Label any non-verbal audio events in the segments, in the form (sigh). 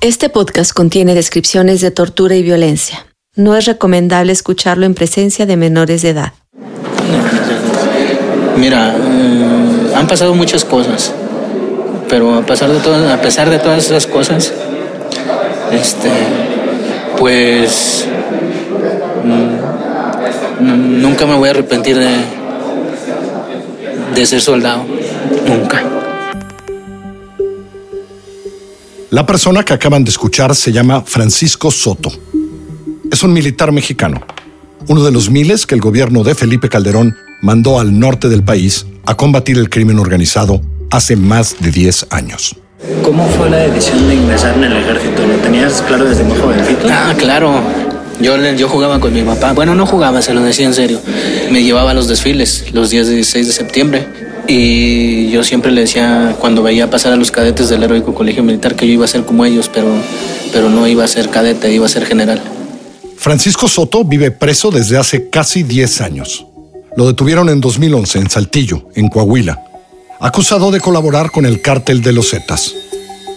Este podcast contiene descripciones de tortura y violencia. No es recomendable escucharlo en presencia de menores de edad. Mira, eh, han pasado muchas cosas, pero a pesar de a pesar de todas esas cosas, este, pues mm, nunca me voy a arrepentir de, de ser soldado, nunca. La persona que acaban de escuchar se llama Francisco Soto. Es un militar mexicano, uno de los miles que el gobierno de Felipe Calderón mandó al norte del país a combatir el crimen organizado hace más de 10 años. ¿Cómo fue la decisión de ingresar en el ejército? ¿Lo tenías claro desde muy jovencito? Ah, claro. Yo, yo jugaba con mi papá. Bueno, no jugaba, se lo decía en serio. Me llevaba a los desfiles los días 16 de septiembre y yo siempre le decía, cuando veía pasar a los cadetes del heroico colegio militar, que yo iba a ser como ellos, pero, pero no iba a ser cadete, iba a ser general. Francisco Soto vive preso desde hace casi 10 años. Lo detuvieron en 2011 en Saltillo, en Coahuila, acusado de colaborar con el cártel de los Zetas.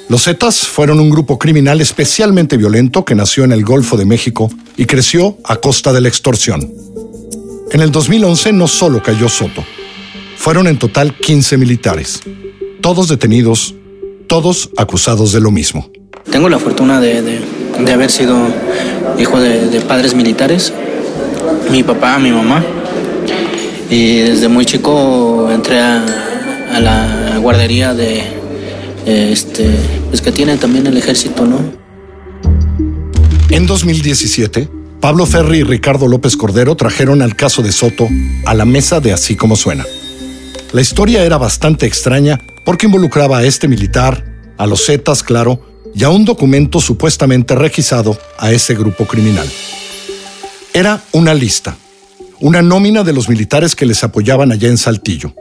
Los Zetas fueron un grupo criminal especialmente violento que nació en el Golfo de México y creció a costa de la extorsión. En el 2011 no solo cayó Soto, fueron en total 15 militares, todos detenidos, todos acusados de lo mismo. Tengo la fortuna de, haber sido hijo de, padres militares, mi papá, mi mamá, y desde muy chico entré a, la guardería de, este, pues que tiene también el ejército, ¿no? En 2017, Pablo Ferri y Ricardo López Cordero trajeron al caso de Soto a la mesa de Así como suena. La historia era bastante extraña porque involucraba a este militar, a los Zetas, claro, y a un documento supuestamente requisado a ese grupo criminal. Era una lista, una nómina de los militares que les apoyaban allá en Saltillo.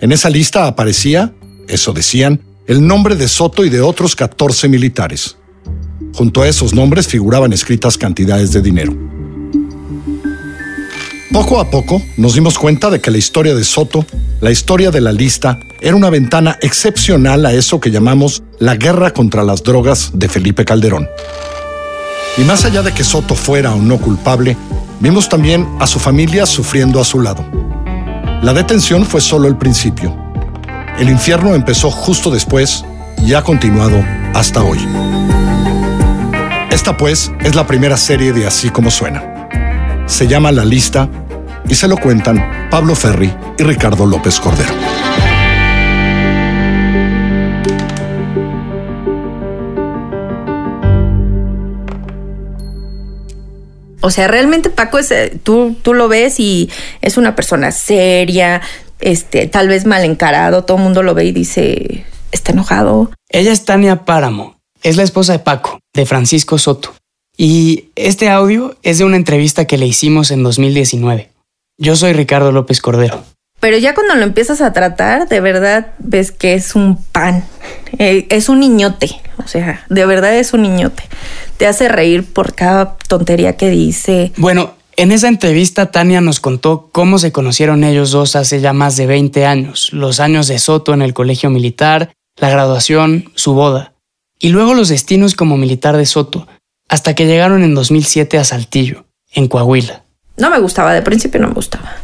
En esa lista aparecía, eso decían, el nombre de Soto y de otros 14 militares. Junto a esos nombres figuraban escritas cantidades de dinero. Poco a poco nos dimos cuenta de que la historia de Soto, la historia de la lista, era una ventana excepcional a eso que llamamos la guerra contra las drogas de Felipe Calderón. Y más allá de que Soto fuera o no culpable, vimos también a su familia sufriendo a su lado. La detención fue solo el principio. El infierno empezó justo después y ha continuado hasta hoy. Esta pues es la primera serie de Así como suena se llama La Lista y se lo cuentan Pablo Ferri y Ricardo López Cordero. O sea, realmente Paco es, eh, tú, tú lo ves y es una persona seria, este, tal vez mal encarado, todo el mundo lo ve y dice, está enojado. Ella es Tania Páramo, es la esposa de Paco, de Francisco Soto. Y este audio es de una entrevista que le hicimos en 2019. Yo soy Ricardo López Cordero. Pero ya cuando lo empiezas a tratar, de verdad ves que es un pan. Eh, es un niñote. O sea, de verdad es un niñote. Te hace reír por cada tontería que dice. Bueno, en esa entrevista Tania nos contó cómo se conocieron ellos dos hace ya más de 20 años. Los años de Soto en el colegio militar, la graduación, su boda. Y luego los destinos como militar de Soto hasta que llegaron en 2007 a Saltillo, en Coahuila. No me gustaba, de principio no me gustaba.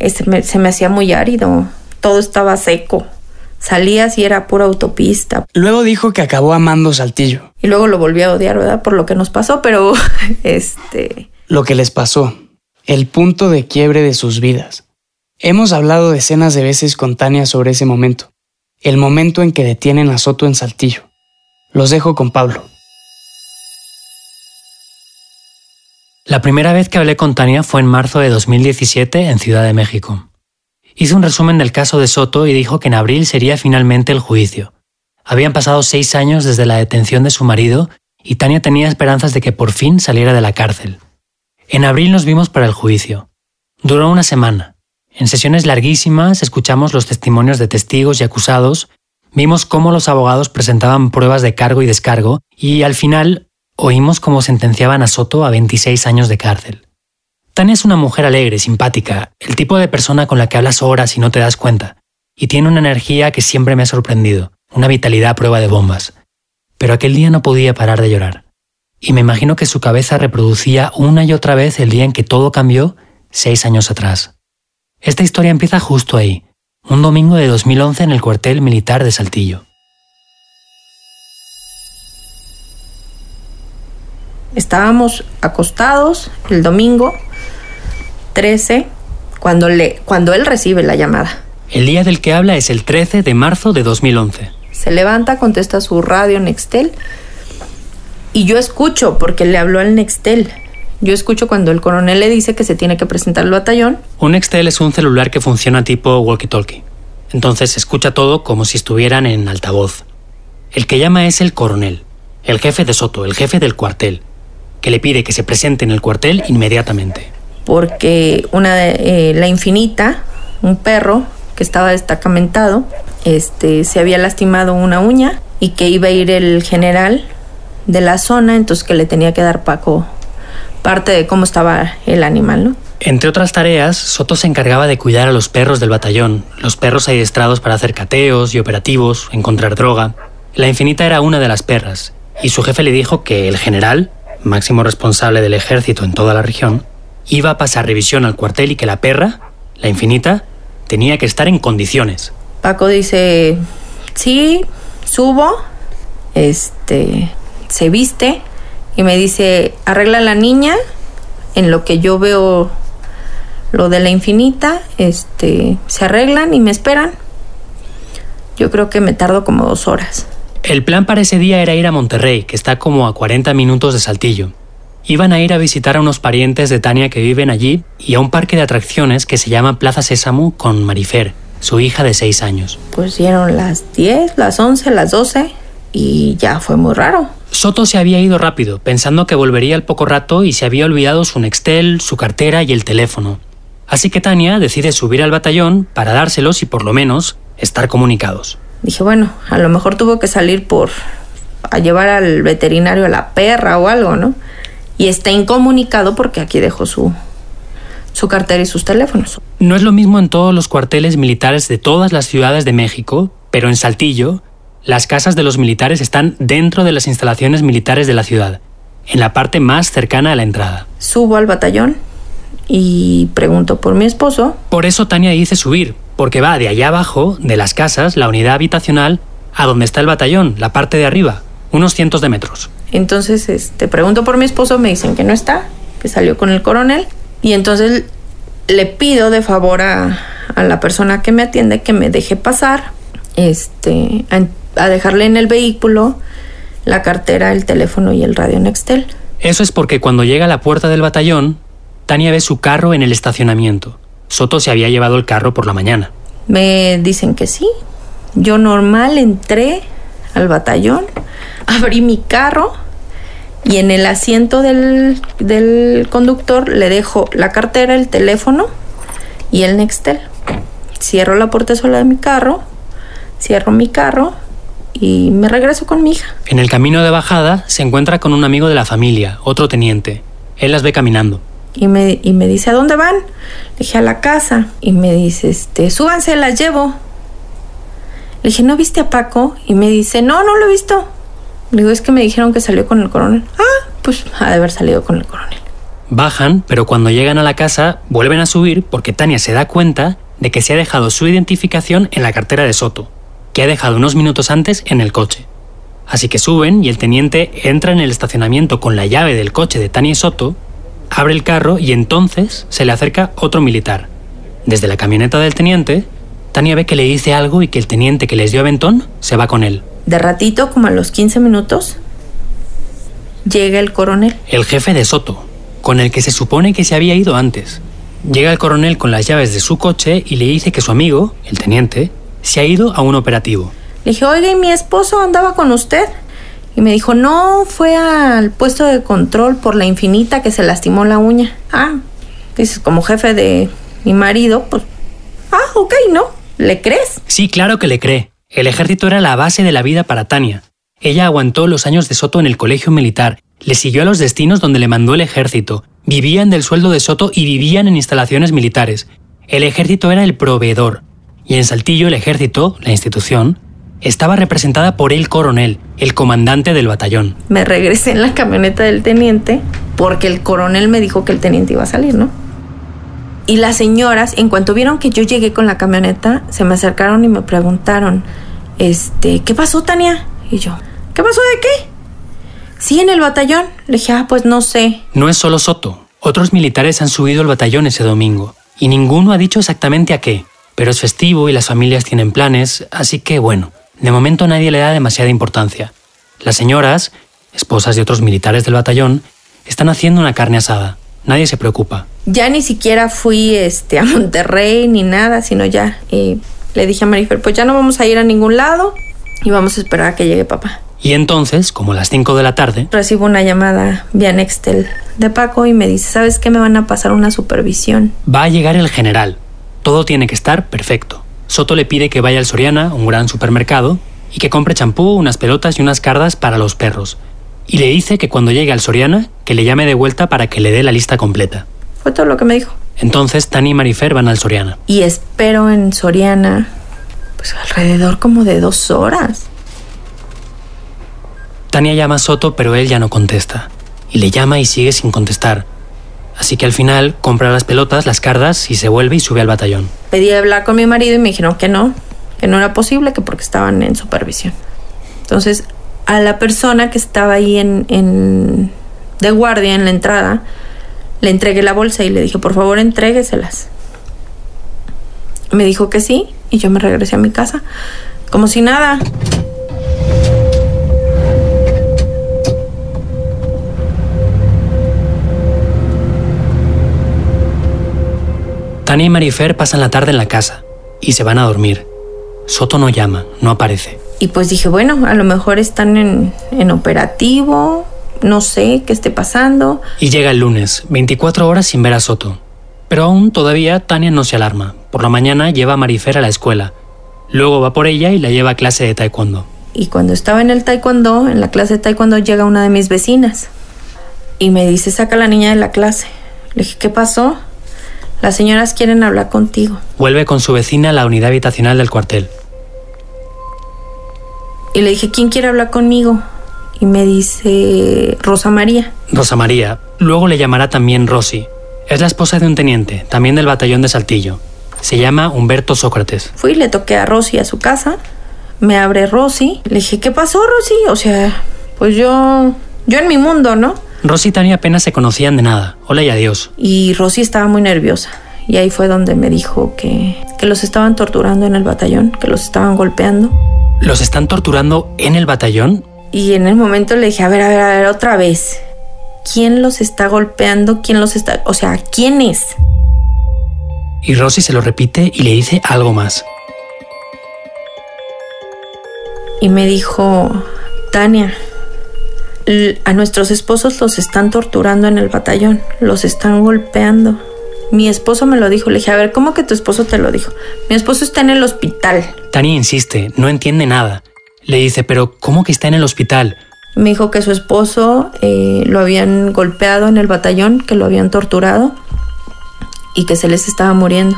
Este se me hacía muy árido, todo estaba seco. Salías y era pura autopista. Luego dijo que acabó amando Saltillo. Y luego lo volvió a odiar, ¿verdad? Por lo que nos pasó, pero (laughs) este... Lo que les pasó, el punto de quiebre de sus vidas. Hemos hablado decenas de veces con Tania sobre ese momento, el momento en que detienen a Soto en Saltillo. Los dejo con Pablo. La primera vez que hablé con Tania fue en marzo de 2017 en Ciudad de México. Hizo un resumen del caso de Soto y dijo que en abril sería finalmente el juicio. Habían pasado seis años desde la detención de su marido y Tania tenía esperanzas de que por fin saliera de la cárcel. En abril nos vimos para el juicio. Duró una semana. En sesiones larguísimas escuchamos los testimonios de testigos y acusados, vimos cómo los abogados presentaban pruebas de cargo y descargo y al final Oímos cómo sentenciaban a Soto a 26 años de cárcel. Tania es una mujer alegre, simpática, el tipo de persona con la que hablas horas y no te das cuenta, y tiene una energía que siempre me ha sorprendido, una vitalidad a prueba de bombas. pero aquel día no podía parar de llorar. Y me imagino que su cabeza reproducía una y otra vez el día en que todo cambió seis años atrás. Esta historia empieza justo ahí, un domingo de 2011 en el cuartel militar de Saltillo. Estábamos acostados el domingo 13 cuando, le, cuando él recibe la llamada. El día del que habla es el 13 de marzo de 2011. Se levanta, contesta su radio Nextel y yo escucho porque le habló al Nextel. Yo escucho cuando el coronel le dice que se tiene que presentar al batallón. Un Nextel es un celular que funciona tipo walkie-talkie. Entonces escucha todo como si estuvieran en altavoz. El que llama es el coronel, el jefe de Soto, el jefe del cuartel, que le pide que se presente en el cuartel inmediatamente. Porque una de, eh, la infinita, un perro que estaba destacamentado, este, se había lastimado una uña y que iba a ir el general de la zona, entonces que le tenía que dar Paco parte de cómo estaba el animal, ¿no? Entre otras tareas, Soto se encargaba de cuidar a los perros del batallón, los perros adiestrados para hacer cateos y operativos, encontrar droga. La infinita era una de las perras, y su jefe le dijo que el general, máximo responsable del ejército en toda la región, iba a pasar revisión al cuartel y que la perra, la infinita, tenía que estar en condiciones. Paco dice, sí, subo, este, se viste y me dice, arregla la niña, en lo que yo veo lo de la infinita, este, se arreglan y me esperan. Yo creo que me tardo como dos horas. El plan para ese día era ir a Monterrey, que está como a 40 minutos de Saltillo. Iban a ir a visitar a unos parientes de Tania que viven allí y a un parque de atracciones que se llama Plaza Sésamo con Marifer, su hija de 6 años. Pues dieron las 10, las 11, las 12 y ya fue muy raro. Soto se había ido rápido, pensando que volvería al poco rato y se había olvidado su Nextel, su cartera y el teléfono. Así que Tania decide subir al batallón para dárselos y por lo menos estar comunicados. Dije, bueno, a lo mejor tuvo que salir por a llevar al veterinario a la perra o algo, ¿no? Y está incomunicado porque aquí dejó su su cartera y sus teléfonos. No es lo mismo en todos los cuarteles militares de todas las ciudades de México, pero en Saltillo las casas de los militares están dentro de las instalaciones militares de la ciudad, en la parte más cercana a la entrada. Subo al batallón y pregunto por mi esposo. Por eso Tania dice subir, porque va de allá abajo, de las casas, la unidad habitacional, a donde está el batallón, la parte de arriba, unos cientos de metros. Entonces, este, pregunto por mi esposo, me dicen que no está, que salió con el coronel, y entonces le pido de favor a, a la persona que me atiende que me deje pasar, este, a dejarle en el vehículo la cartera, el teléfono y el radio Nextel. Eso es porque cuando llega a la puerta del batallón, Tania ve su carro en el estacionamiento. Soto se había llevado el carro por la mañana. Me dicen que sí. Yo normal entré al batallón, abrí mi carro y en el asiento del, del conductor le dejo la cartera, el teléfono y el Nextel. Cierro la puerta sola de mi carro, cierro mi carro y me regreso con mi hija. En el camino de bajada se encuentra con un amigo de la familia, otro teniente. Él las ve caminando. Y me, y me dice, ¿a dónde van? Le dije, a la casa. Y me dice, este, súbanse, las llevo. Le dije, ¿no viste a Paco? Y me dice, no, no lo he visto. Le digo, es que me dijeron que salió con el coronel. Ah, pues ha de haber salido con el coronel. Bajan, pero cuando llegan a la casa vuelven a subir porque Tania se da cuenta de que se ha dejado su identificación en la cartera de Soto que ha dejado unos minutos antes en el coche. Así que suben y el teniente entra en el estacionamiento con la llave del coche de Tania Soto, abre el carro y entonces se le acerca otro militar. Desde la camioneta del teniente, Tania ve que le dice algo y que el teniente que les dio aventón se va con él. De ratito, como a los 15 minutos, llega el coronel. El jefe de Soto, con el que se supone que se había ido antes. Llega el coronel con las llaves de su coche y le dice que su amigo, el teniente, se ha ido a un operativo. Le dije, oiga, ¿y mi esposo andaba con usted? Y me dijo, no, fue al puesto de control por la infinita que se lastimó la uña. Ah, dices, como jefe de mi marido, pues, ah, ok, ¿no? ¿Le crees? Sí, claro que le cree. El ejército era la base de la vida para Tania. Ella aguantó los años de Soto en el colegio militar, le siguió a los destinos donde le mandó el ejército, vivían del sueldo de Soto y vivían en instalaciones militares. El ejército era el proveedor, y en Saltillo el ejército, la institución, estaba representada por el coronel, el comandante del batallón. Me regresé en la camioneta del teniente porque el coronel me dijo que el teniente iba a salir, ¿no? Y las señoras, en cuanto vieron que yo llegué con la camioneta, se me acercaron y me preguntaron, este, ¿qué pasó, Tania? Y yo, ¿qué pasó de qué? Sí, en el batallón. Le dije, ah, pues no sé. No es solo Soto. Otros militares han subido al batallón ese domingo. Y ninguno ha dicho exactamente a qué. Pero es festivo y las familias tienen planes, así que bueno, de momento nadie le da demasiada importancia. Las señoras, esposas de otros militares del batallón, están haciendo una carne asada. Nadie se preocupa. Ya ni siquiera fui este, a Monterrey ni nada, sino ya eh, le dije a Marifer, pues ya no vamos a ir a ningún lado y vamos a esperar a que llegue papá. Y entonces, como a las 5 de la tarde, Recibo una llamada vía Nextel de Paco y me dice, ¿sabes qué? Me van a pasar una supervisión. va a llegar el general. Todo tiene que estar perfecto. Soto le pide que vaya al Soriana, un gran supermercado, y que compre champú, unas pelotas y unas cardas para los perros. Y le dice que cuando llegue al Soriana, que le llame de vuelta para que le dé la lista completa. Fue todo lo que me dijo. Entonces Tani y Marifer van al Soriana. Y espero en Soriana, pues alrededor como de dos horas. Tania llama a Soto, pero él ya no contesta. Y le llama y sigue sin contestar. Así que al final compra las pelotas, las cardas y se vuelve y sube al batallón. Pedí hablar con mi marido y me dijeron que no, que no era posible, que porque estaban en supervisión. Entonces, a la persona que estaba ahí en, en- de guardia en la entrada, le entregué la bolsa y le dije, por favor, entrégueselas. Me dijo que sí y yo me regresé a mi casa, como si nada. Tania y Marifer pasan la tarde en la casa y se van a dormir. Soto no llama, no aparece. Y pues dije, bueno, a lo mejor están en, en operativo, no sé qué esté pasando. Y llega el lunes, 24 horas sin ver a Soto. Pero aún todavía Tania no se alarma. Por la mañana lleva a Marifer a la escuela. Luego va por ella y la lleva a clase de taekwondo. Y cuando estaba en el taekwondo, en la clase de taekwondo, llega una de mis vecinas. Y me dice, saca a la niña de la clase. Le dije, ¿qué pasó? Las señoras quieren hablar contigo. Vuelve con su vecina a la unidad habitacional del cuartel. Y le dije, ¿quién quiere hablar conmigo? Y me dice, Rosa María. Rosa María. Luego le llamará también Rosy. Es la esposa de un teniente, también del batallón de Saltillo. Se llama Humberto Sócrates. Fui, le toqué a Rosy a su casa. Me abre Rosy. Le dije, ¿qué pasó, Rosy? O sea, pues yo, yo en mi mundo, ¿no? Rosy y Tania apenas se conocían de nada. Hola y adiós. Y Rosy estaba muy nerviosa. Y ahí fue donde me dijo que, que los estaban torturando en el batallón, que los estaban golpeando. ¿Los están torturando en el batallón? Y en el momento le dije, a ver, a ver, a ver, otra vez. ¿Quién los está golpeando? ¿Quién los está...? O sea, ¿quién es? Y Rosy se lo repite y le dice algo más. Y me dijo, Tania, a nuestros esposos los están torturando en el batallón, los están golpeando. Mi esposo me lo dijo, le dije, a ver, ¿cómo que tu esposo te lo dijo? Mi esposo está en el hospital. Tania insiste, no entiende nada. Le dice, pero ¿cómo que está en el hospital? Me dijo que su esposo eh, lo habían golpeado en el batallón, que lo habían torturado y que se les estaba muriendo.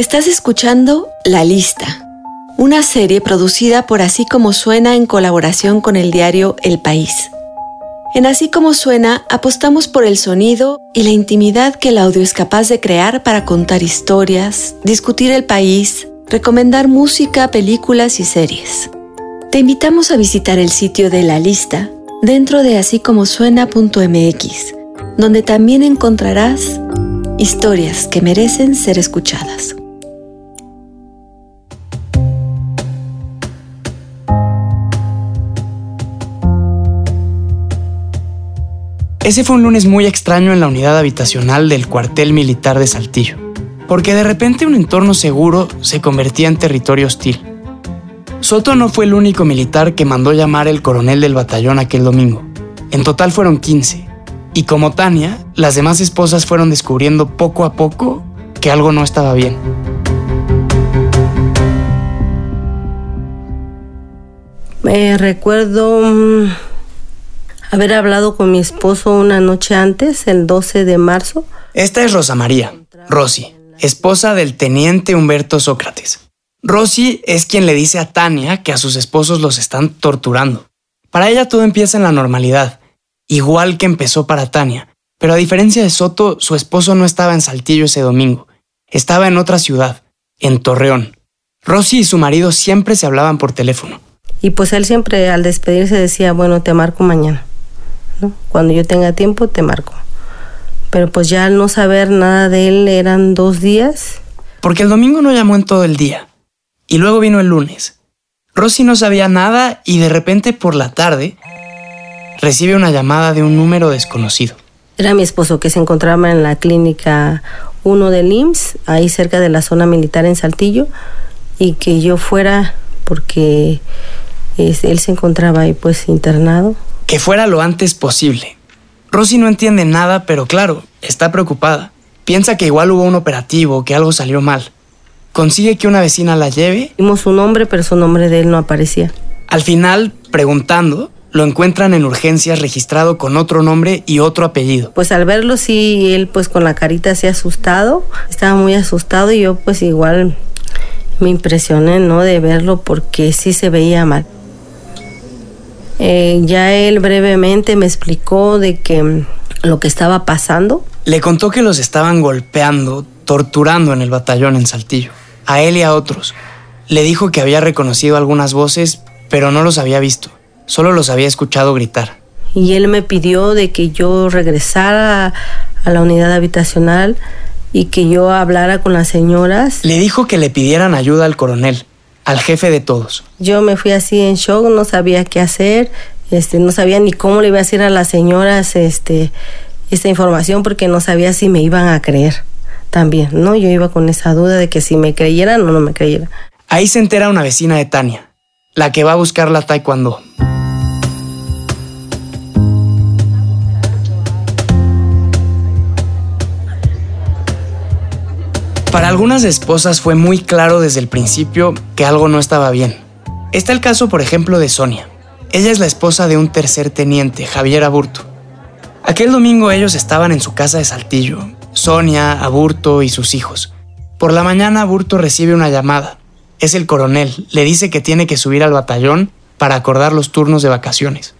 Estás escuchando La Lista, una serie producida por Así como Suena en colaboración con el diario El País. En Así como Suena apostamos por el sonido y la intimidad que el audio es capaz de crear para contar historias, discutir el país, recomendar música, películas y series. Te invitamos a visitar el sitio de La Lista dentro de así como suena.mx, donde también encontrarás historias que merecen ser escuchadas. Ese fue un lunes muy extraño en la unidad habitacional del cuartel militar de Saltillo, porque de repente un entorno seguro se convertía en territorio hostil. Soto no fue el único militar que mandó llamar el coronel del batallón aquel domingo. En total fueron 15. Y como Tania, las demás esposas fueron descubriendo poco a poco que algo no estaba bien. Me recuerdo mm, haber hablado con mi esposo una noche antes, el 12 de marzo. Esta es Rosa María, Rosy, esposa del teniente Humberto Sócrates. Rosy es quien le dice a Tania que a sus esposos los están torturando. Para ella todo empieza en la normalidad, igual que empezó para Tania, pero a diferencia de Soto, su esposo no estaba en Saltillo ese domingo, estaba en otra ciudad, en Torreón. Rosy y su marido siempre se hablaban por teléfono. Y pues él siempre al despedirse decía, bueno, te marco mañana. Cuando yo tenga tiempo, te marco. Pero pues ya al no saber nada de él eran dos días. Porque el domingo no llamó en todo el día. Y luego vino el lunes. Rosy no sabía nada y de repente por la tarde recibe una llamada de un número desconocido. Era mi esposo que se encontraba en la clínica 1 del IMSS, ahí cerca de la zona militar en Saltillo, y que yo fuera porque él se encontraba ahí pues internado. Que fuera lo antes posible. Rosy no entiende nada, pero claro, está preocupada. Piensa que igual hubo un operativo, que algo salió mal. Consigue que una vecina la lleve. Vimos su nombre, pero su nombre de él no aparecía. Al final, preguntando, lo encuentran en urgencias registrado con otro nombre y otro apellido. Pues al verlo sí, él pues con la carita así asustado, estaba muy asustado y yo pues igual me impresioné, ¿no? De verlo porque sí se veía mal. Eh, ya él brevemente me explicó de que mm, lo que estaba pasando. Le contó que los estaban golpeando, torturando en el batallón en Saltillo, a él y a otros. Le dijo que había reconocido algunas voces, pero no los había visto, solo los había escuchado gritar. Y él me pidió de que yo regresara a la unidad habitacional y que yo hablara con las señoras. Le dijo que le pidieran ayuda al coronel, al jefe de todos. Yo me fui así en shock, no sabía qué hacer, este, no sabía ni cómo le iba a decir a las señoras este, esta información porque no sabía si me iban a creer también, ¿no? Yo iba con esa duda de que si me creyeran o no me creyeran. Ahí se entera una vecina de Tania, la que va a buscar la taekwondo. Para algunas esposas fue muy claro desde el principio que algo no estaba bien. Está el caso, por ejemplo, de Sonia. Ella es la esposa de un tercer teniente, Javier Aburto. Aquel domingo ellos estaban en su casa de Saltillo, Sonia, Aburto y sus hijos. Por la mañana Aburto recibe una llamada. Es el coronel, le dice que tiene que subir al batallón para acordar los turnos de vacaciones.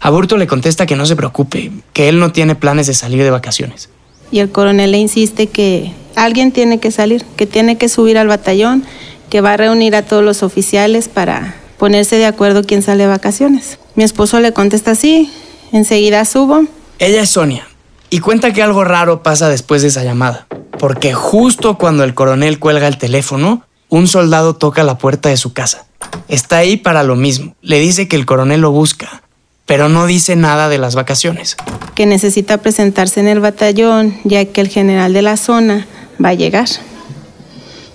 Aburto le contesta que no se preocupe, que él no tiene planes de salir de vacaciones. Y el coronel le insiste que alguien tiene que salir, que tiene que subir al batallón, que va a reunir a todos los oficiales para ponerse de acuerdo quién sale de vacaciones. Mi esposo le contesta así, enseguida subo. Ella es Sonia y cuenta que algo raro pasa después de esa llamada, porque justo cuando el coronel cuelga el teléfono, un soldado toca la puerta de su casa. Está ahí para lo mismo, le dice que el coronel lo busca, pero no dice nada de las vacaciones. Que necesita presentarse en el batallón, ya que el general de la zona va a llegar.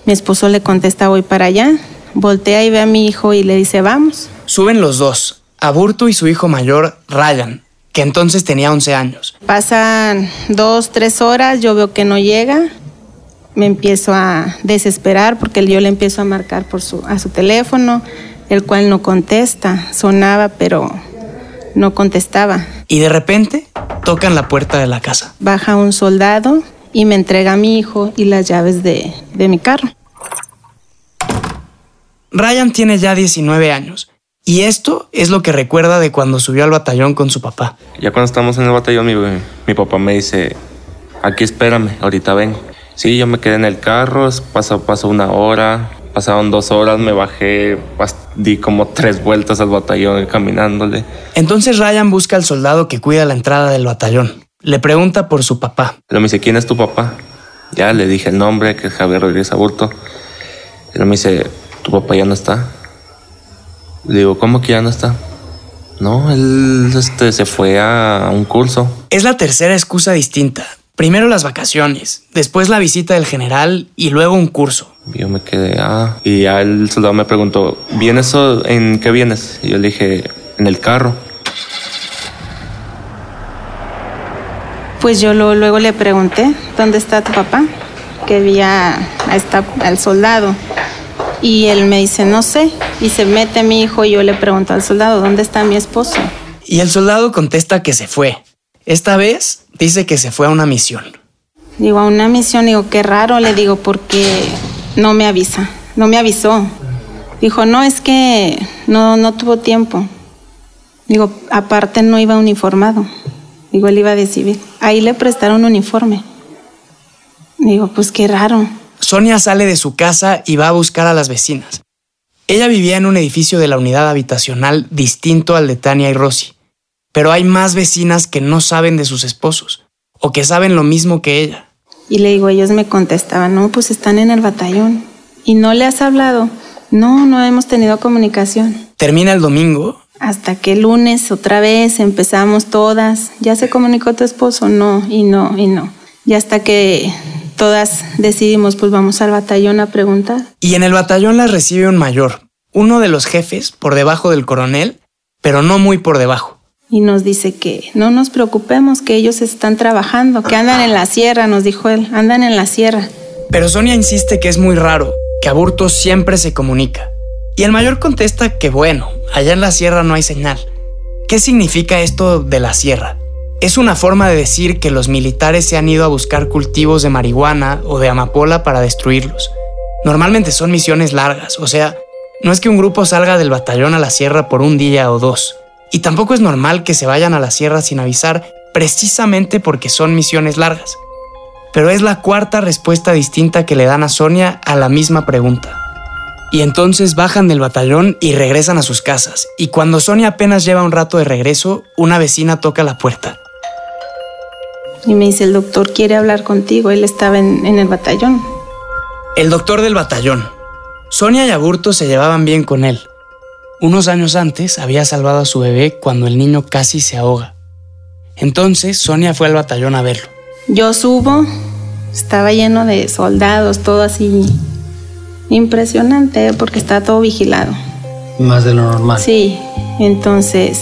Mi esposo le contesta, voy para allá. Voltea y ve a mi hijo y le dice, vamos. Suben los dos, Aburto y su hijo mayor, Ryan, que entonces tenía 11 años. Pasan dos, tres horas, yo veo que no llega. Me empiezo a desesperar porque yo le empiezo a marcar por su, a su teléfono, el cual no contesta. Sonaba, pero no contestaba. Y de repente tocan la puerta de la casa. Baja un soldado y me entrega a mi hijo y las llaves de, de mi carro. Ryan tiene ya 19 años y esto es lo que recuerda de cuando subió al batallón con su papá. Ya cuando estamos en el batallón, mi, mi papá me dice, aquí espérame, ahorita vengo. Sí, yo me quedé en el carro, pasó, pasó una hora, pasaron dos horas, me bajé, di como tres vueltas al batallón caminándole. Entonces Ryan busca al soldado que cuida la entrada del batallón. Le pregunta por su papá. Le me dice, ¿quién es tu papá? Ya le dije el nombre, que es Javier Rodríguez Aburto. Y me dice, ¿tu papá ya no está? Le digo, ¿cómo que ya no está? No, él este, se fue a un curso. Es la tercera excusa distinta. Primero las vacaciones, después la visita del general y luego un curso. Yo me quedé, ah. Y ya el soldado me preguntó, ¿vienes o en qué vienes? Y yo le dije, en el carro. Pues yo luego le pregunté, ¿dónde está tu papá? Que vi a, al soldado. Y él me dice, no sé. Y se mete mi hijo y yo le pregunto al soldado, ¿dónde está mi esposo? Y el soldado contesta que se fue. Esta vez dice que se fue a una misión. Digo, a una misión, digo, qué raro, le digo, porque no me avisa, no me avisó. Dijo, no, es que no, no tuvo tiempo. Digo, aparte no iba uniformado. Digo, él iba de civil. Ahí le prestaron uniforme. Digo, pues qué raro. Sonia sale de su casa y va a buscar a las vecinas. Ella vivía en un edificio de la unidad habitacional distinto al de Tania y Rosy, pero hay más vecinas que no saben de sus esposos o que saben lo mismo que ella. Y le digo, ellos me contestaban, no, pues están en el batallón. ¿Y no le has hablado? No, no hemos tenido comunicación. Termina el domingo. Hasta que el lunes otra vez empezamos todas. ¿Ya se comunicó tu esposo? No, y no, y no. Y hasta que todas decidimos, pues vamos al batallón a preguntar. Y en el batallón las recibe un mayor, uno de los jefes por debajo del coronel, pero no muy por debajo. Y nos dice que no nos preocupemos, que ellos están trabajando, que andan en la sierra, nos dijo él, andan en la sierra. Pero Sonia insiste que es muy raro, que Aburto siempre se comunica. Y el mayor contesta que bueno, allá en la sierra no hay señal. ¿Qué significa esto de la sierra? Es una forma de decir que los militares se han ido a buscar cultivos de marihuana o de amapola para destruirlos. Normalmente son misiones largas, o sea, no es que un grupo salga del batallón a la sierra por un día o dos. Y tampoco es normal que se vayan a la sierra sin avisar precisamente porque son misiones largas. Pero es la cuarta respuesta distinta que le dan a Sonia a la misma pregunta. Y entonces bajan del batallón y regresan a sus casas. Y cuando Sonia apenas lleva un rato de regreso, una vecina toca la puerta. Y me dice, el doctor quiere hablar contigo. Él estaba en, en el batallón. El doctor del batallón. Sonia y Aburto se llevaban bien con él. Unos años antes había salvado a su bebé cuando el niño casi se ahoga. Entonces Sonia fue al batallón a verlo. Yo subo, estaba lleno de soldados, todo así impresionante porque está todo vigilado. Más de lo normal. Sí, entonces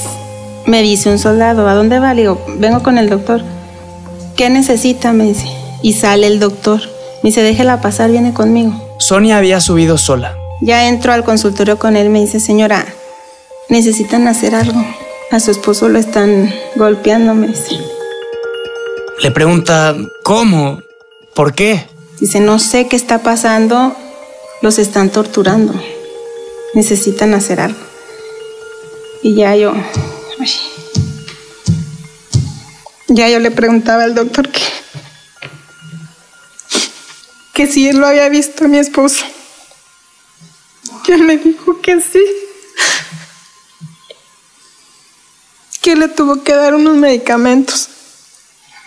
me dice un soldado, ¿a dónde va? Le digo, vengo con el doctor. ¿Qué necesita? Me dice. Y sale el doctor. Me dice, déjela pasar, viene conmigo. Sonia había subido sola. Ya entro al consultorio con él, me dice, señora, necesitan hacer algo. A su esposo lo están golpeando, me dice. Le pregunta, ¿cómo? ¿Por qué? Dice, no sé qué está pasando, los están torturando. Necesitan hacer algo. Y ya yo... ay. ya yo le preguntaba al doctor que... que si él lo había visto a mi esposo. Él me dijo que sí. Que le tuvo que dar unos medicamentos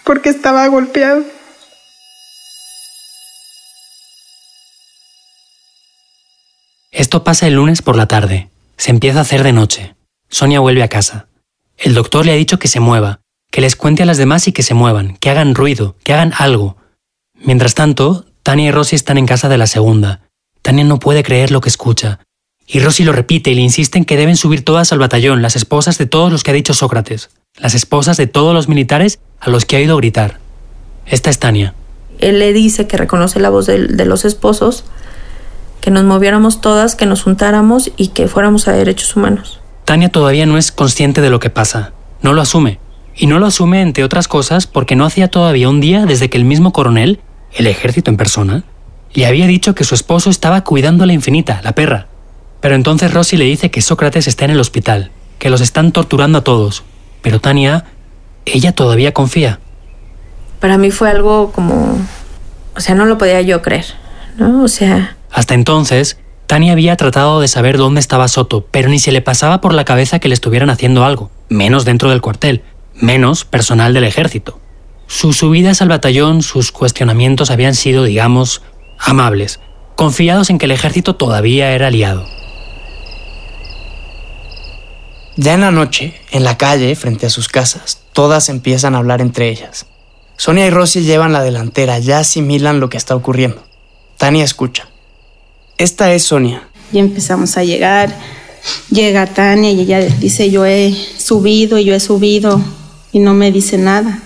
porque estaba golpeado. Esto pasa el lunes por la tarde. Se empieza a hacer de noche. Sonia vuelve a casa. El doctor le ha dicho que se mueva, que les cuente a las demás y que se muevan, que hagan ruido, que hagan algo. Mientras tanto, Tania y Rosy están en casa de la segunda. Tania no puede creer lo que escucha. Y Rosy lo repite y le insiste en que deben subir todas al batallón, las esposas de todos los que ha dicho Sócrates, las esposas de todos los militares a los que ha oído gritar. Esta es Tania. Él le dice que reconoce la voz de, de los esposos, que nos moviéramos todas, que nos juntáramos y que fuéramos a derechos humanos. Tania todavía no es consciente de lo que pasa. No lo asume. Y no lo asume, entre otras cosas, porque no hacía todavía un día desde que el mismo coronel, el ejército en persona, le había dicho que su esposo estaba cuidando a la infinita, la perra. Pero entonces Rosy le dice que Sócrates está en el hospital, que los están torturando a todos. Pero Tania, ella todavía confía. Para mí fue algo como... O sea, no lo podía yo creer, ¿no? O sea, Hasta entonces, Tania había tratado de saber dónde estaba Soto, pero ni se le pasaba por la cabeza que le estuvieran haciendo algo, menos dentro del cuartel, menos personal del ejército. Sus subidas al batallón, sus cuestionamientos habían sido, digamos, amables, confiados en que el ejército todavía era aliado. Ya en la noche, en la calle, frente a sus casas, todas empiezan a hablar entre ellas. Sonia y Rosy llevan la delantera, ya asimilan lo que está ocurriendo. Tania escucha. Esta es Sonia. Y empezamos a llegar. Llega Tania y ella dice, yo he subido y yo he subido y no me dice nada.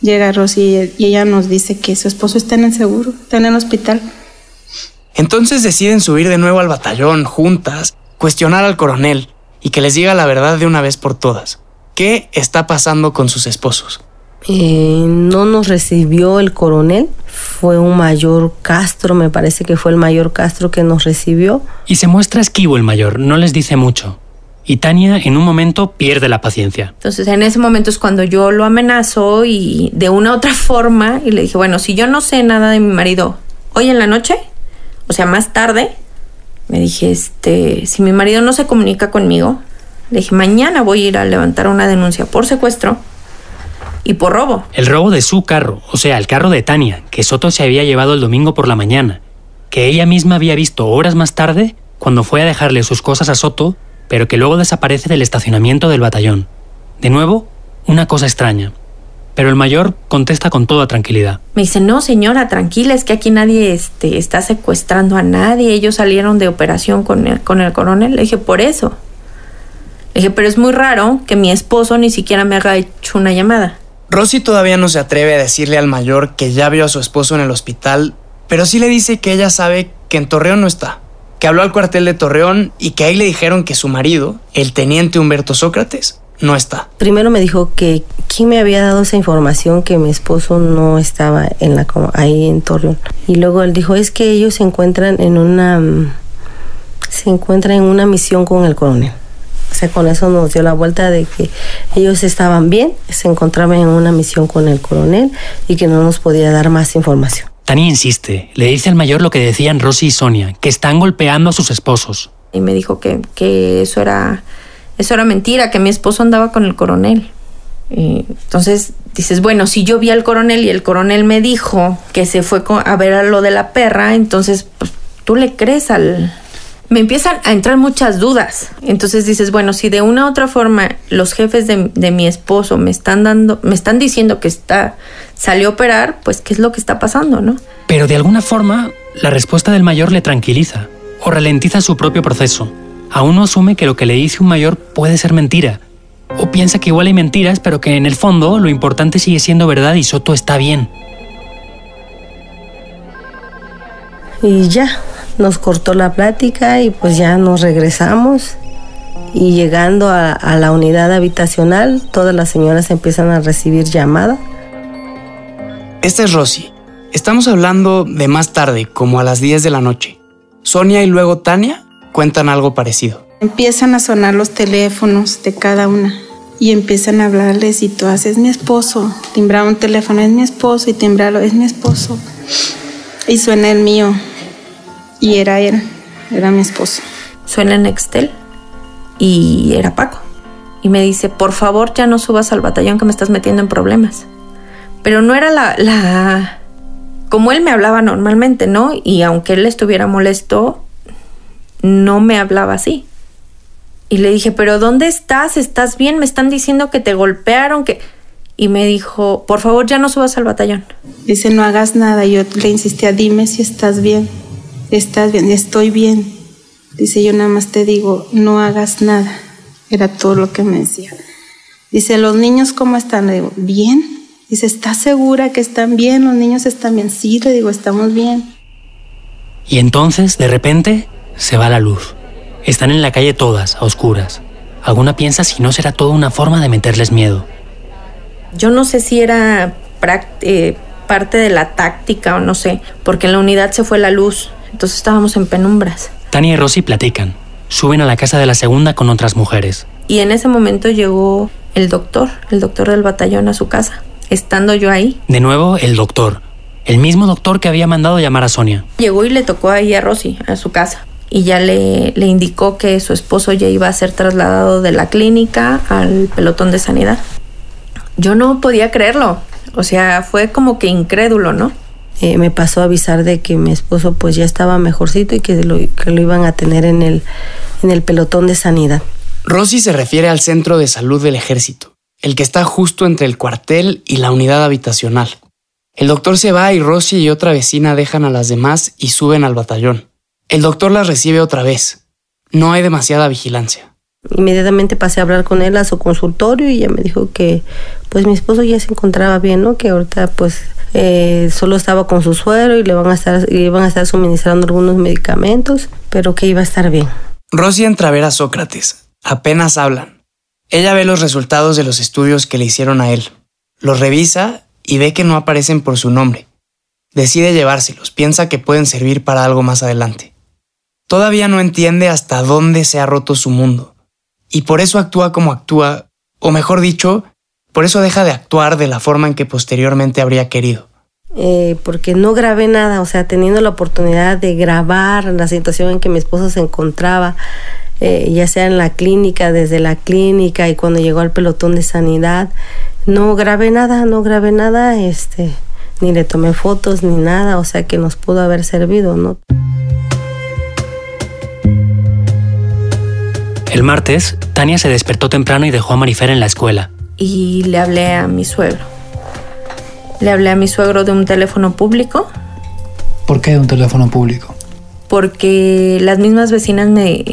Llega Rosy y ella nos dice que su esposo está en el seguro, está en el hospital. Entonces deciden subir de nuevo al batallón, juntas, cuestionar al coronel y que les diga la verdad de una vez por todas. ¿Qué está pasando con sus esposos? Eh, no nos recibió el coronel, fue un mayor Castro, me parece que fue el mayor Castro que nos recibió. Y se muestra esquivo el mayor, no les dice mucho. Y Tania en un momento pierde la paciencia. Entonces en ese momento es cuando yo lo amenazo y de una u otra forma y le dije, bueno, si yo no sé nada de mi marido hoy en la noche, o sea, más tarde, me dije, este, si mi marido no se comunica conmigo, le dije, mañana voy a ir a levantar una denuncia por secuestro y por robo. El robo de su carro, o sea, el carro de Tania, que Soto se había llevado el domingo por la mañana, que ella misma había visto horas más tarde cuando fue a dejarle sus cosas a Soto, pero que luego desaparece del estacionamiento del batallón. De nuevo, una cosa extraña. Pero el mayor contesta con toda tranquilidad. Me dice, no señora, tranquila, es que aquí nadie este, está secuestrando a nadie, ellos salieron de operación con el, con el coronel. Le dije, por eso. Le dije, pero es muy raro que mi esposo ni siquiera me haga hecho una llamada. Rosy todavía no se atreve a decirle al mayor que ya vio a su esposo en el hospital, pero sí le dice que ella sabe que en Torreón no está, que habló al cuartel de Torreón y que ahí le dijeron que su marido, el teniente Humberto Sócrates, no está. Primero me dijo que quién me había dado esa información que mi esposo no estaba en la ahí en Torreón. Y luego él dijo, es que ellos se encuentran en una se encuentran en una misión con el coronel. O sea, con eso nos dio la vuelta de que ellos estaban bien, se encontraban en una misión con el coronel y que no nos podía dar más información. Tania insiste, le dice al mayor lo que decían Rosy y Sonia, que están golpeando a sus esposos. Y me dijo que, que eso era eso era mentira, que mi esposo andaba con el coronel. Y entonces dices, bueno, si yo vi al coronel y el coronel me dijo que se fue a ver a lo de la perra, entonces pues, tú le crees al, me empiezan a entrar muchas dudas. Entonces dices, bueno, si de una u otra forma los jefes de, mi esposo me están dando, me están diciendo que está, salió a operar, pues qué es lo que está pasando, ¿no? Pero de alguna forma, la respuesta del mayor le tranquiliza o ralentiza su propio proceso. Aún no asume que lo que le dice un mayor puede ser mentira. O piensa que igual hay mentiras, pero que en el fondo lo importante sigue siendo verdad y Soto está bien. Y ya, nos cortó la plática y pues ya nos regresamos. Y llegando a, la unidad habitacional, todas las señoras empiezan a recibir llamada. Esta es Rosy. Estamos hablando de más tarde, como a las 10 de la noche. Sonia y luego Tania cuentan algo parecido. Empiezan a sonar los teléfonos de cada una y empiezan a hablarles y tú haces mi esposo. Timbrar un teléfono es mi esposo y timbrarlo es mi esposo. Y suena el mío y era él, era mi esposo. Suena en Excel y era Paco. Y me dice, por favor ya no subas al batallón que me estás metiendo en problemas. Pero no era la, la... como él me hablaba normalmente, ¿no? Y aunque él estuviera molesto, no me hablaba así. Y le dije, pero ¿dónde estás? ¿Estás bien? Me están diciendo que te golpearon, que... Y me dijo, por favor ya no subas al batallón. Dice, no hagas nada. Yo le insistía, dime si estás bien estás bien, estoy bien. Dice, yo nada más te digo, no hagas nada. Era todo lo que me decía. Dice, ¿los niños cómo están? Le digo, bien. Dice, ¿estás segura que están bien? ¿Los niños están bien? Sí, le digo, estamos bien. Y entonces, de repente, se va la luz. Están en la calle todas, a oscuras. Alguna piensa si no será todo una forma de meterles miedo. Yo no sé si era eh, parte de la táctica o no sé, porque en la unidad se fue la luz entonces estábamos en penumbras. Tania y Rosy platican. Suben a la casa de la segunda con otras mujeres. Y en ese momento llegó el doctor, el doctor del batallón a su casa. Estando yo ahí. De nuevo, el doctor. El mismo doctor que había mandado llamar a Sonia. Llegó y le tocó ahí a Rosy, a su casa. Y ya le, le indicó que su esposo ya iba a ser trasladado de la clínica al pelotón de sanidad. Yo no podía creerlo. O sea, fue como que incrédulo, ¿no? Eh, me pasó a avisar de que mi esposo pues ya estaba mejorcito y que lo, que lo iban a tener en el, en el pelotón de sanidad. Rosy se refiere al centro de salud del ejército, el que está justo entre el cuartel y la unidad habitacional. El doctor se va y Rosy y otra vecina dejan a las demás y suben al batallón. El doctor las recibe otra vez. No hay demasiada vigilancia. Inmediatamente pasé a hablar con él a su consultorio y ya me dijo que pues mi esposo ya se encontraba bien, ¿no? Que ahorita pues eh, solo estaba con su suero y le van a estar, iban a estar suministrando algunos medicamentos, pero que iba a estar bien. Rosy entra a ver a Sócrates. Apenas hablan. Ella ve los resultados de los estudios que le hicieron a él, los revisa y ve que no aparecen por su nombre. Decide llevárselos, piensa que pueden servir para algo más adelante. Todavía no entiende hasta dónde se ha roto su mundo, y por eso actúa como actúa, o mejor dicho, por eso deja de actuar de la forma en que posteriormente habría querido. Eh, porque no grabé nada, o sea, teniendo la oportunidad de grabar la situación en que mi esposo se encontraba, eh, ya sea en la clínica, desde la clínica y cuando llegó al pelotón de sanidad, no grabé nada, no grabé nada, este, ni le tomé fotos ni nada, o sea que nos pudo haber servido, ¿no? El martes, Tania se despertó temprano y dejó a Marifer en la escuela. Y le hablé a mi suegro. Le hablé a mi suegro de un teléfono público. ¿Por qué de un teléfono público? Porque las mismas vecinas me...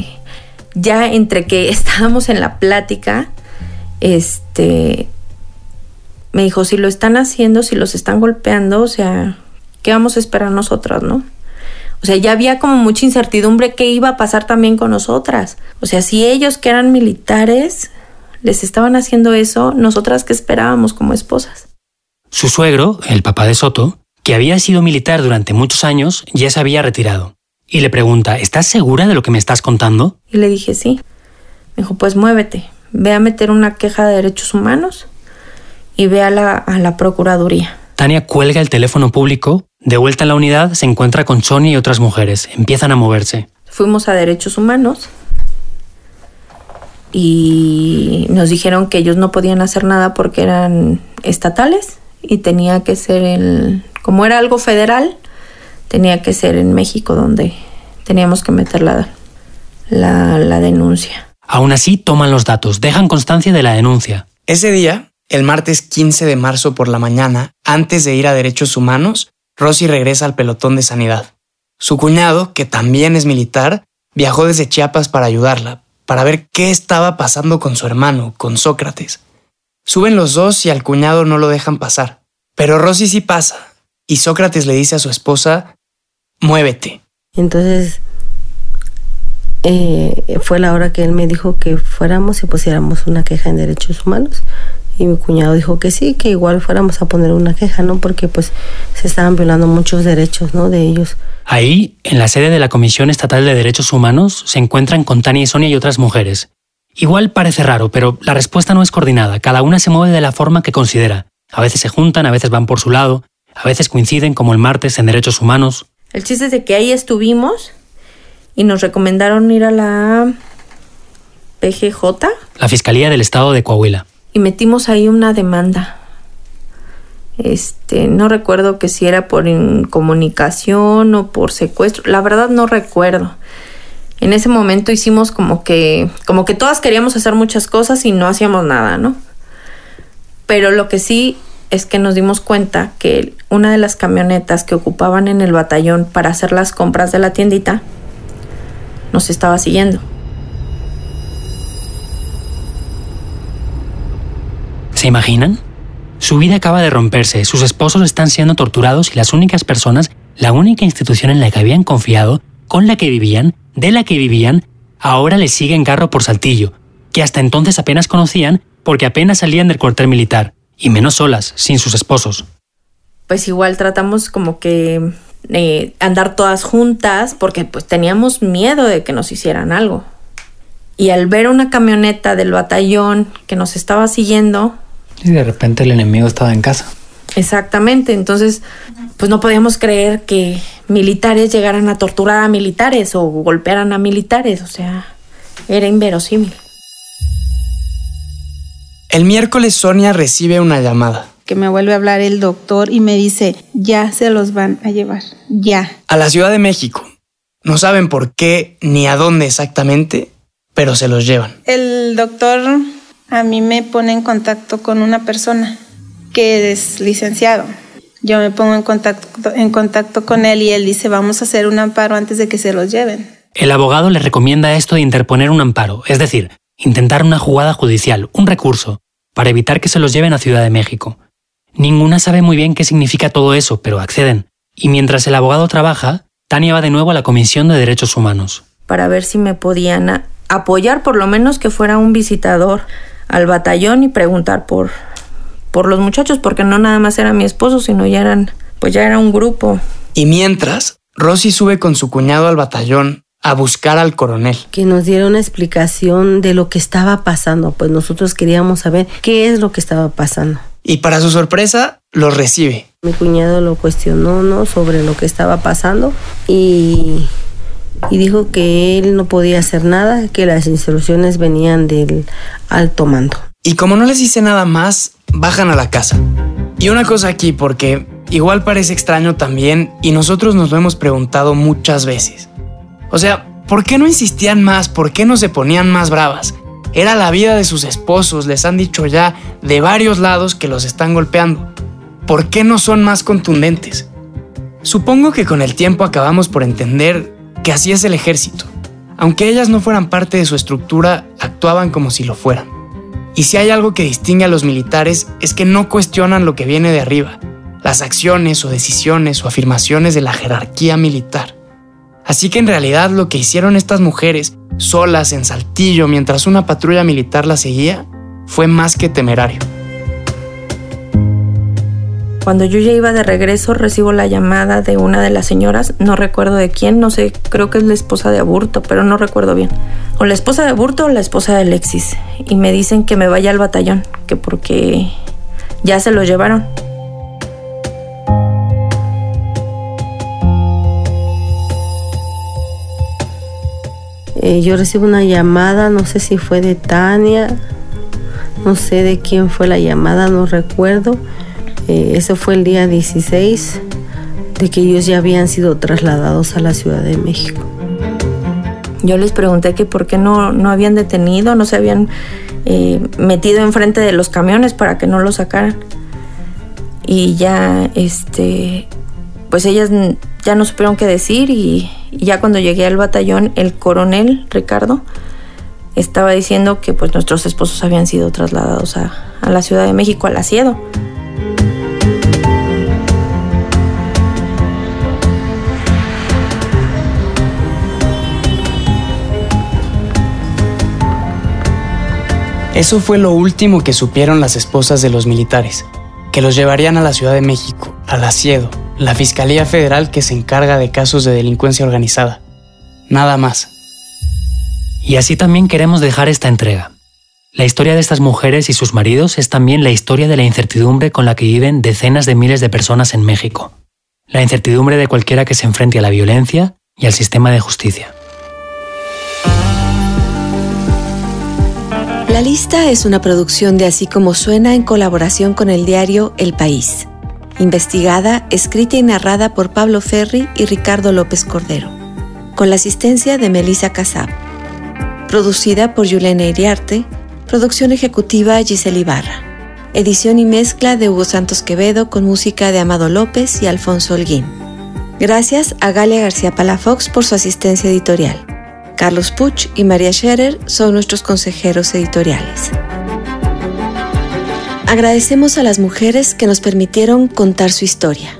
Ya entre que (laughs) estábamos en la plática, este... Me dijo, si lo están haciendo, si los están golpeando, o sea, ¿qué vamos a esperar nosotras, no? O sea, ya había como mucha incertidumbre qué iba a pasar también con nosotras. O sea, si ellos que eran militares les estaban haciendo eso, nosotras qué esperábamos como esposas. Su suegro, el papá de Soto, que había sido militar durante muchos años, ya se había retirado. Y le pregunta, ¿estás segura de lo que me estás contando? Y le dije, sí. Me dijo, pues muévete, ve a meter una queja de derechos humanos y ve a la, a la Procuraduría. Tania cuelga el teléfono público, de vuelta en la unidad se encuentra con Sonia y otras mujeres, empiezan a moverse. Fuimos a derechos humanos y nos dijeron que ellos no podían hacer nada porque eran estatales y tenía que ser el, como era algo federal, tenía que ser en México donde teníamos que meter la, la, la denuncia. Aún así, toman los datos, dejan constancia de la denuncia. Ese día, el martes 15 de marzo por la mañana, antes de ir a Derechos Humanos, Rosy regresa al pelotón de sanidad. Su cuñado, que también es militar, viajó desde Chiapas para ayudarla, para ver qué estaba pasando con su hermano, con Sócrates. Suben los dos y al cuñado no lo dejan pasar. Pero Rosy sí pasa, y Sócrates le dice a su esposa, muévete. Entonces eh, fue la hora que él me dijo que fuéramos y pusiéramos una queja en derechos humanos. Y mi cuñado dijo que sí, que igual fuéramos a poner una queja, ¿no? Porque pues se estaban violando muchos derechos, ¿no? De ellos. Ahí, en la sede de la Comisión Estatal de Derechos Humanos, se encuentran con Tania y Sonia y otras mujeres. Igual parece raro, pero la respuesta no es coordinada, cada una se mueve de la forma que considera. A veces se juntan, a veces van por su lado, a veces coinciden como el martes en Derechos Humanos. El chiste es de que ahí estuvimos y nos recomendaron ir a la PGJ. La Fiscalía del Estado de Coahuila. Y metimos ahí una demanda. Este, no recuerdo que si era por incomunicación o por secuestro, la verdad no recuerdo. En ese momento hicimos como que como que todas queríamos hacer muchas cosas y no hacíamos nada, ¿no? Pero lo que sí es que nos dimos cuenta que una de las camionetas que ocupaban en el batallón para hacer las compras de la tiendita nos estaba siguiendo. ¿Se imaginan? Su vida acaba de romperse, sus esposos están siendo torturados y las únicas personas, la única institución en la que habían confiado, con la que vivían, de la que vivían, ahora les siguen carro por saltillo, que hasta entonces apenas conocían porque apenas salían del cuartel militar, y menos solas, sin sus esposos. Pues igual tratamos como que eh, andar todas juntas porque pues teníamos miedo de que nos hicieran algo. Y al ver una camioneta del batallón que nos estaba siguiendo, y de repente el enemigo estaba en casa. Exactamente, entonces pues no podíamos creer que militares llegaran a torturar a militares o golpearan a militares, o sea, era inverosímil. El miércoles Sonia recibe una llamada. Que me vuelve a hablar el doctor y me dice, ya se los van a llevar, ya. A la Ciudad de México. No saben por qué ni a dónde exactamente, pero se los llevan. El doctor a mí me pone en contacto con una persona que es licenciado. Yo me pongo en contacto, en contacto con él y él dice, vamos a hacer un amparo antes de que se los lleven. El abogado le recomienda esto de interponer un amparo, es decir, intentar una jugada judicial, un recurso, para evitar que se los lleven a Ciudad de México. Ninguna sabe muy bien qué significa todo eso, pero acceden. Y mientras el abogado trabaja, Tania va de nuevo a la Comisión de Derechos Humanos. Para ver si me podían apoyar, por lo menos que fuera un visitador al batallón y preguntar por, por los muchachos, porque no nada más era mi esposo, sino ya eran, pues ya era un grupo. Y mientras, Rosy sube con su cuñado al batallón a buscar al coronel. Que nos diera una explicación de lo que estaba pasando, pues nosotros queríamos saber qué es lo que estaba pasando. Y para su sorpresa, lo recibe. Mi cuñado lo cuestionó, ¿no? Sobre lo que estaba pasando y, y dijo que él no podía hacer nada, que las instrucciones venían del alto mando. Y como no les dice nada más, bajan a la casa. Y una cosa aquí, porque igual parece extraño también, y nosotros nos lo hemos preguntado muchas veces. O sea, ¿por qué no insistían más? ¿Por qué no se ponían más bravas? Era la vida de sus esposos, les han dicho ya de varios lados que los están golpeando. ¿Por qué no son más contundentes? Supongo que con el tiempo acabamos por entender que así es el ejército. Aunque ellas no fueran parte de su estructura, actuaban como si lo fueran. Y si hay algo que distingue a los militares es que no cuestionan lo que viene de arriba, las acciones o decisiones o afirmaciones de la jerarquía militar. Así que en realidad lo que hicieron estas mujeres, solas en Saltillo mientras una patrulla militar las seguía, fue más que temerario. Cuando yo ya iba de regreso recibo la llamada de una de las señoras, no recuerdo de quién, no sé, creo que es la esposa de Aburto, pero no recuerdo bien. O la esposa de Aburto o la esposa de Alexis. Y me dicen que me vaya al batallón, que porque ya se lo llevaron. Eh, yo recibo una llamada, no sé si fue de Tania, no sé de quién fue la llamada, no recuerdo. Eh, ese fue el día 16 de que ellos ya habían sido trasladados a la Ciudad de México. Yo les pregunté que por qué no, no habían detenido, no se habían eh, metido enfrente de los camiones para que no lo sacaran. Y ya, este, pues ellas ya no supieron qué decir y, ya cuando llegué al batallón, el coronel Ricardo estaba diciendo que pues nuestros esposos habían sido trasladados a, a la Ciudad de México, al asiedo. Eso fue lo último que supieron las esposas de los militares, que los llevarían a la Ciudad de México, al asiedo, la Fiscalía Federal que se encarga de casos de delincuencia organizada. Nada más. Y así también queremos dejar esta entrega. La historia de estas mujeres y sus maridos es también la historia de la incertidumbre con la que viven decenas de miles de personas en México. La incertidumbre de cualquiera que se enfrente a la violencia y al sistema de justicia. La lista es una producción de Así como suena en colaboración con el diario El País. Investigada, escrita y narrada por Pablo Ferri y Ricardo López Cordero. Con la asistencia de Melissa Casab. Producida por Yulena Iriarte. Producción ejecutiva Giselle Ibarra. Edición y mezcla de Hugo Santos Quevedo con música de Amado López y Alfonso Holguín. Gracias a Galia García Palafox por su asistencia editorial. Carlos Puch y María Scherer son nuestros consejeros editoriales. Agradecemos a las mujeres que nos permitieron contar su historia.